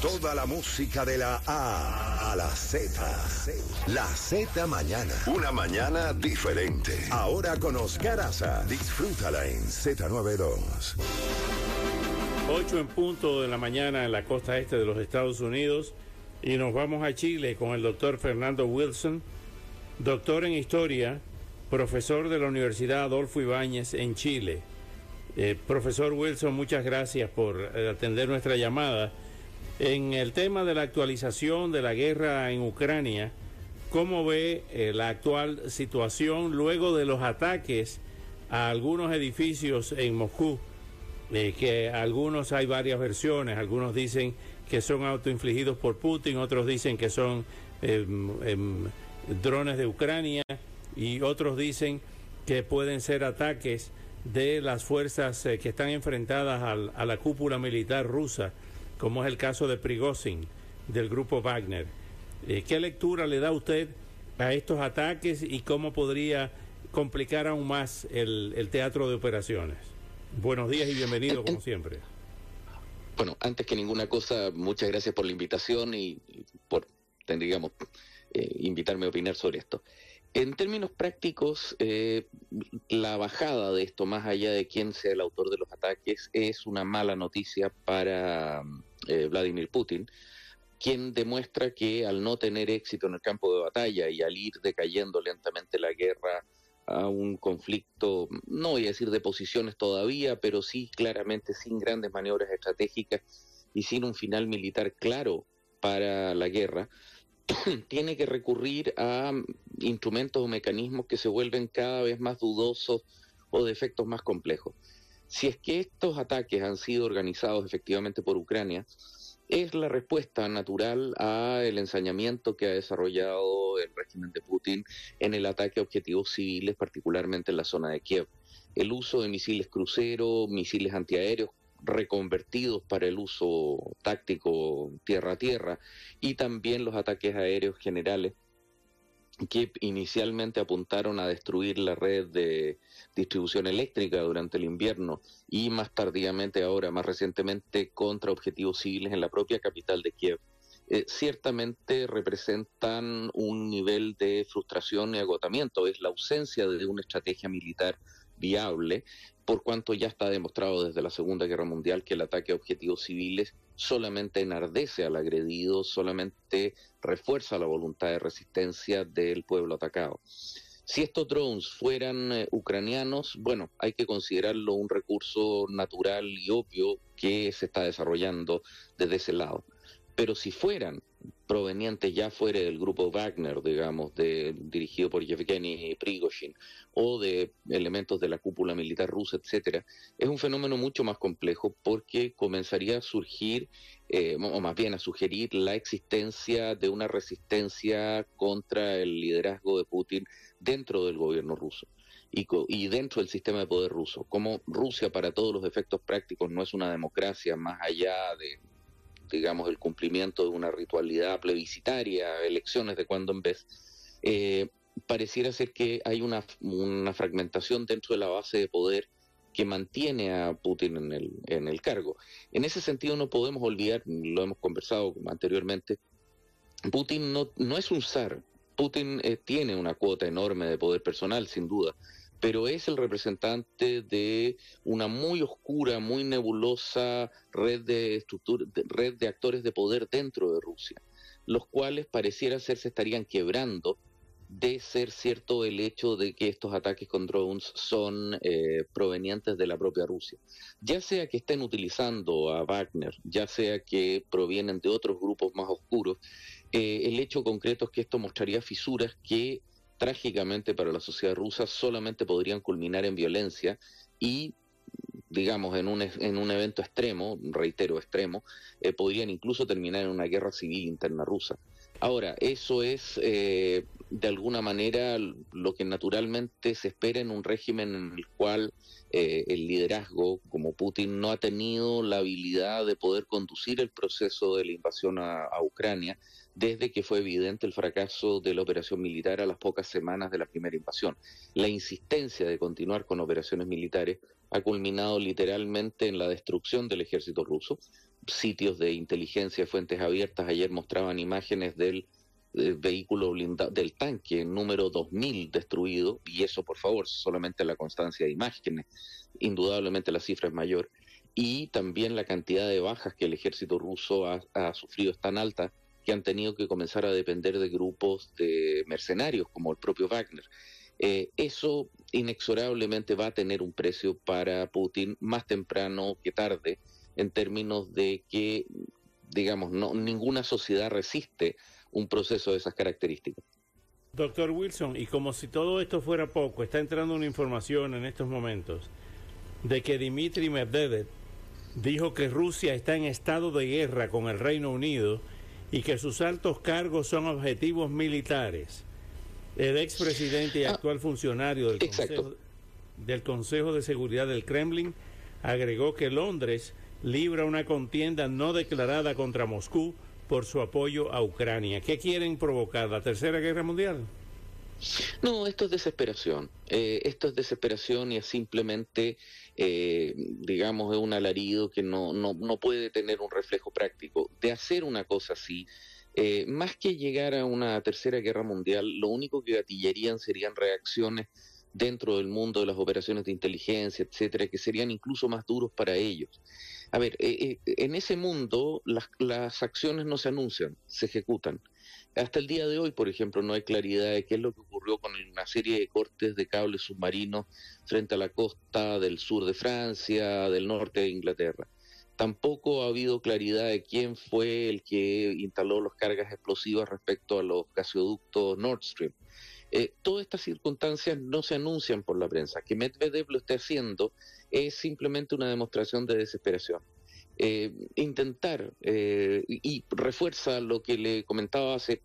Toda la música de la A a la Z. La Z mañana. Una mañana diferente. Ahora con Oscar Aza. Disfrútala en Z92. 8 en punto de la mañana en la costa este de los Estados Unidos y nos vamos a Chile con el doctor Fernando Wilson, doctor en historia, profesor de la Universidad Adolfo Ibáñez en Chile. Eh, profesor Wilson, muchas gracias por eh, atender nuestra llamada. En el tema de la actualización de la guerra en Ucrania, ¿cómo ve eh, la actual situación luego de los ataques a algunos edificios en Moscú? Eh, que algunos hay varias versiones, algunos dicen que son autoinfligidos por Putin, otros dicen que son em, em, drones de Ucrania y otros dicen que pueden ser ataques de las fuerzas eh, que están enfrentadas a la cúpula militar rusa como es el caso de Prigozhin, del grupo Wagner. Eh, ¿Qué lectura le da usted a estos ataques y cómo podría complicar aún más el, teatro de operaciones? Buenos días y bienvenido, como siempre. Bueno, antes que ninguna cosa, muchas gracias por la invitación y, por, digamos, eh, invitarme a opinar sobre esto. En términos prácticos, eh, la bajada de esto, más allá de quién sea el autor de los ataques, es una mala noticia para eh, Vladimir Putin, quien demuestra que al no tener éxito en el campo de batalla y al ir decayendo lentamente la guerra a un conflicto, no voy a decir de posiciones todavía, pero sí claramente sin grandes maniobras estratégicas y sin un final militar claro para la guerra, tiene que recurrir a instrumentos o mecanismos que se vuelven cada vez más dudosos o de efectos más complejos. Si es que estos ataques han sido organizados efectivamente por Ucrania, es la respuesta natural al ensañamiento que ha desarrollado el régimen de Putin en el ataque a objetivos civiles, particularmente en la zona de Kiev. El uso de misiles crucero, misiles antiaéreos reconvertidos para el uso táctico tierra a tierra y también los ataques aéreos generales que inicialmente apuntaron a destruir la red de distribución eléctrica durante el invierno y más tardíamente ahora, más recientemente, contra objetivos civiles en la propia capital de Kiev, eh, ciertamente representan un nivel de frustración y agotamiento. Es la ausencia de una estrategia militar viable, por cuanto ya está demostrado desde la Segunda Guerra Mundial que el ataque a objetivos civiles solamente enardece al agredido, solamente refuerza la voluntad de resistencia del pueblo atacado. Si estos drones fueran eh, ucranianos, bueno, hay que considerarlo un recurso natural y obvio que se está desarrollando desde ese lado. Pero si fueran provenientes ya fuera del grupo Wagner, digamos, de, dirigido por Yevgeny Prigozhin, o de elementos de la cúpula militar rusa, etcétera, es un fenómeno mucho más complejo porque comenzaría a surgir, eh, o más bien a sugerir la existencia de una resistencia contra el liderazgo de Putin dentro del gobierno ruso. Y, dentro del sistema de poder ruso, como Rusia para todos los efectos prácticos no es una democracia más allá de, digamos, el cumplimiento de una ritualidad plebiscitaria, elecciones de cuando en vez, eh, pareciera ser que hay una, una fragmentación dentro de la base de poder que mantiene a Putin en el, en el cargo. En ese sentido no podemos olvidar, lo hemos conversado anteriormente, Putin no, no es un zar. Putin eh, tiene una cuota enorme de poder personal, sin duda, pero es el representante de una muy oscura, muy nebulosa red de, estructura, red de actores de poder dentro de Rusia, los cuales pareciera ser se estarían quebrando de ser cierto el hecho de que estos ataques con drones son eh, provenientes de la propia Rusia. Ya sea que estén utilizando a Wagner, ya sea que provienen de otros grupos más oscuros, eh, el hecho concreto es que esto mostraría fisuras que trágicamente para la sociedad rusa solamente podrían culminar en violencia y digamos, en un, en un evento extremo, reitero, extremo, eh, podrían incluso terminar en una guerra civil interna rusa. Ahora, eso es eh, de alguna manera lo que naturalmente se espera en un régimen en el cual eh, el liderazgo, como Putin, no ha tenido la habilidad de poder conducir el proceso de la invasión a, Ucrania desde que fue evidente el fracaso de la operación militar a las pocas semanas de la primera invasión. La insistencia de continuar con operaciones militares ha culminado literalmente en la destrucción del ejército ruso. Sitios de inteligencia, fuentes abiertas, ayer mostraban imágenes del vehículo blindado, del tanque número 2000 destruido, y eso por favor, solamente la constancia de imágenes, indudablemente la cifra es mayor, y también la cantidad de bajas que el ejército ruso ha, sufrido es tan alta que han tenido que comenzar a depender de grupos de mercenarios como el propio Wagner. Eh, eso inexorablemente va a tener un precio para Putin más temprano que tarde, en términos de que, digamos, no, ninguna sociedad resiste un proceso de esas características. Doctor Wilson, y como si todo esto fuera poco, está entrando una información en estos momentos de que Dmitry Medvedev dijo que Rusia está en estado de guerra con el Reino Unido y que sus altos cargos son objetivos militares. El expresidente y ah, actual funcionario del Consejo, del Consejo de Seguridad del Kremlin agregó que Londres libra una contienda no declarada contra Moscú por su apoyo a Ucrania. ¿Qué quieren provocar? ¿La Tercera Guerra Mundial? No, esto es desesperación. Eh, esto es desesperación y es simplemente, eh, digamos, un alarido que no, no, no, puede tener un reflejo práctico. De hacer una cosa así, eh, más que llegar a una tercera guerra mundial, lo único que gatillerían serían reacciones dentro del mundo de las operaciones de inteligencia, etcétera, que serían incluso más duros para ellos. A ver, eh, en ese mundo las, las acciones no se anuncian, se ejecutan. Hasta el día de hoy, por ejemplo, no hay claridad de qué es lo que ocurrió con una serie de cortes de cables submarinos frente a la costa del sur de Francia, del norte de Inglaterra. Tampoco ha habido claridad de quién fue el que instaló las cargas explosivas respecto a los gasoductos Nord Stream. Eh, todas estas circunstancias no se anuncian por la prensa. Que Medvedev lo esté haciendo es simplemente una demostración de desesperación. Eh, intentar, eh, y refuerza lo que le comentaba hace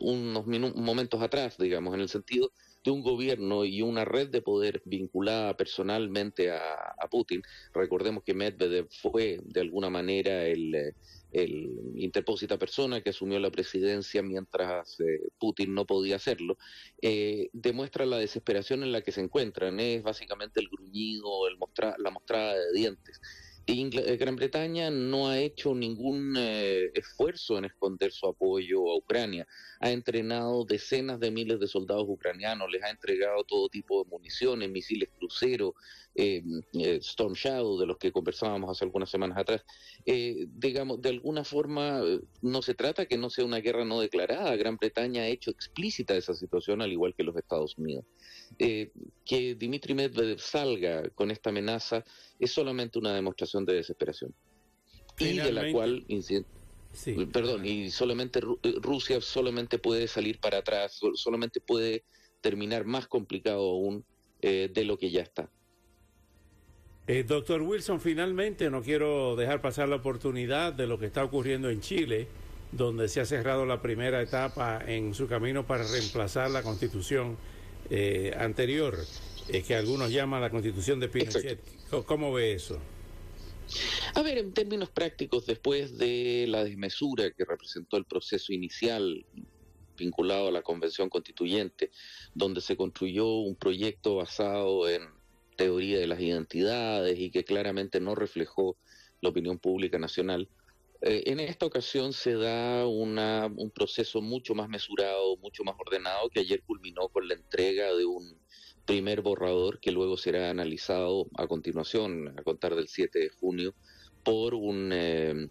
unos momentos atrás, digamos, en el sentido de un gobierno y una red de poder vinculada personalmente a, Putin. Recordemos que Medvedev fue de alguna manera el, el interpósita persona que asumió la presidencia mientras eh, Putin no podía hacerlo, eh, demuestra la desesperación en la que se encuentran. Es básicamente el gruñido, el la mostrada de dientes. Eh, Gran Bretaña no ha hecho ningún eh, esfuerzo en esconder su apoyo a Ucrania. Ha entrenado decenas de miles de soldados ucranianos, les ha entregado todo tipo de municiones, misiles cruceros, eh, Storm Shadow, de los que conversábamos hace algunas semanas atrás. digamos, de alguna forma, no se trata que no sea una guerra no declarada. Gran Bretaña ha hecho explícita esa situación, al igual que los Estados Unidos. que Dimitri Medvedev salga con esta amenaza es solamente una demostración de desesperación. Y de la cual, perdón, y solamente eh, Rusia solamente puede salir para atrás, solamente puede terminar más complicado aún eh, de lo que ya está. Eh, doctor Wilson, finalmente no quiero dejar pasar la oportunidad de lo que está ocurriendo en Chile, donde se ha cerrado la primera etapa en su camino para reemplazar la constitución anterior es que algunos llaman la constitución de Pinochet. ¿Cómo ve eso? A ver, en términos prácticos, después de la desmesura que representó el proceso inicial vinculado a la convención constituyente, donde se construyó un proyecto basado en teoría de las identidades y que claramente no reflejó la opinión pública nacional, eh, en esta ocasión se da una, un proceso mucho más mesurado, mucho más ordenado, que ayer culminó con la entrega de un primer borrador que luego será analizado a continuación, a contar del 7 de junio, por un, eh,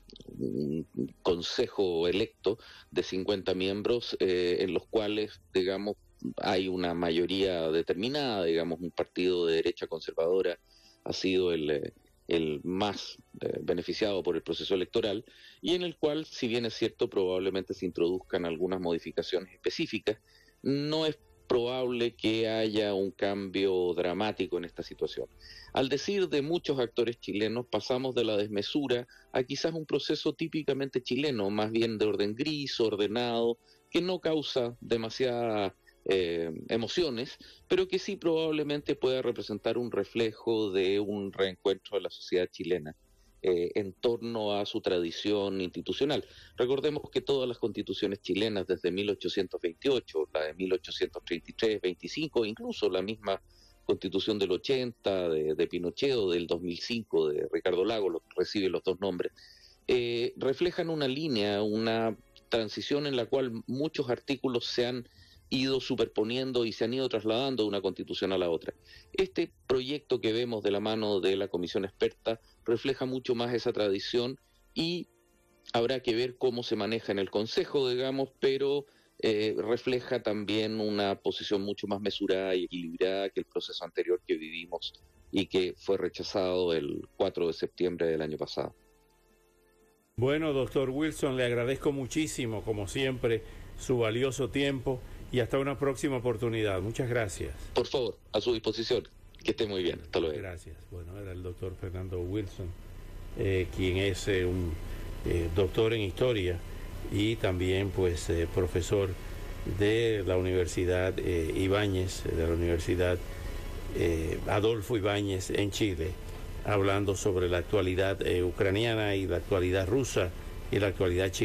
consejo electo de 50 miembros eh, en los cuales, digamos, hay una mayoría determinada, digamos, un partido de derecha conservadora ha sido el, eh, más beneficiado por el proceso electoral y en el cual, si bien es cierto, probablemente se introduzcan algunas modificaciones específicas, no es probable que haya un cambio dramático en esta situación. Al decir de muchos actores chilenos, pasamos de la desmesura a quizás un proceso típicamente chileno, más bien de orden gris, ordenado, que no causa demasiadas eh, emociones, pero que sí probablemente pueda representar un reflejo de un reencuentro de la sociedad chilena. Eh, en torno a su tradición institucional. Recordemos que todas las constituciones chilenas desde 1828, la de 1833, 25, incluso la misma constitución del 80 de, Pinochet o del 2005 de Ricardo Lago, recibe los dos nombres, eh, reflejan una línea, una transición en la cual muchos artículos se han ido superponiendo y se han ido trasladando de una constitución a la otra. Este proyecto que vemos de la mano de la comisión experta refleja mucho más esa tradición y habrá que ver cómo se maneja en el Consejo, digamos, pero eh, refleja también una posición mucho más mesurada y equilibrada que el proceso anterior que vivimos y que fue rechazado el 4 de septiembre del año pasado. Bueno, doctor Wilson, le agradezco muchísimo, como siempre, su valioso tiempo y hasta una próxima oportunidad. Muchas gracias. Por favor, a su disposición. Que esté muy bien. Hasta luego. Gracias. Bueno, era el doctor Fernando Wilson, eh, quien es eh, un eh, doctor en historia y también pues profesor de la Universidad Ibáñez, de la Universidad Adolfo Ibáñez en Chile, hablando sobre la actualidad ucraniana y la actualidad rusa y la actualidad chilena.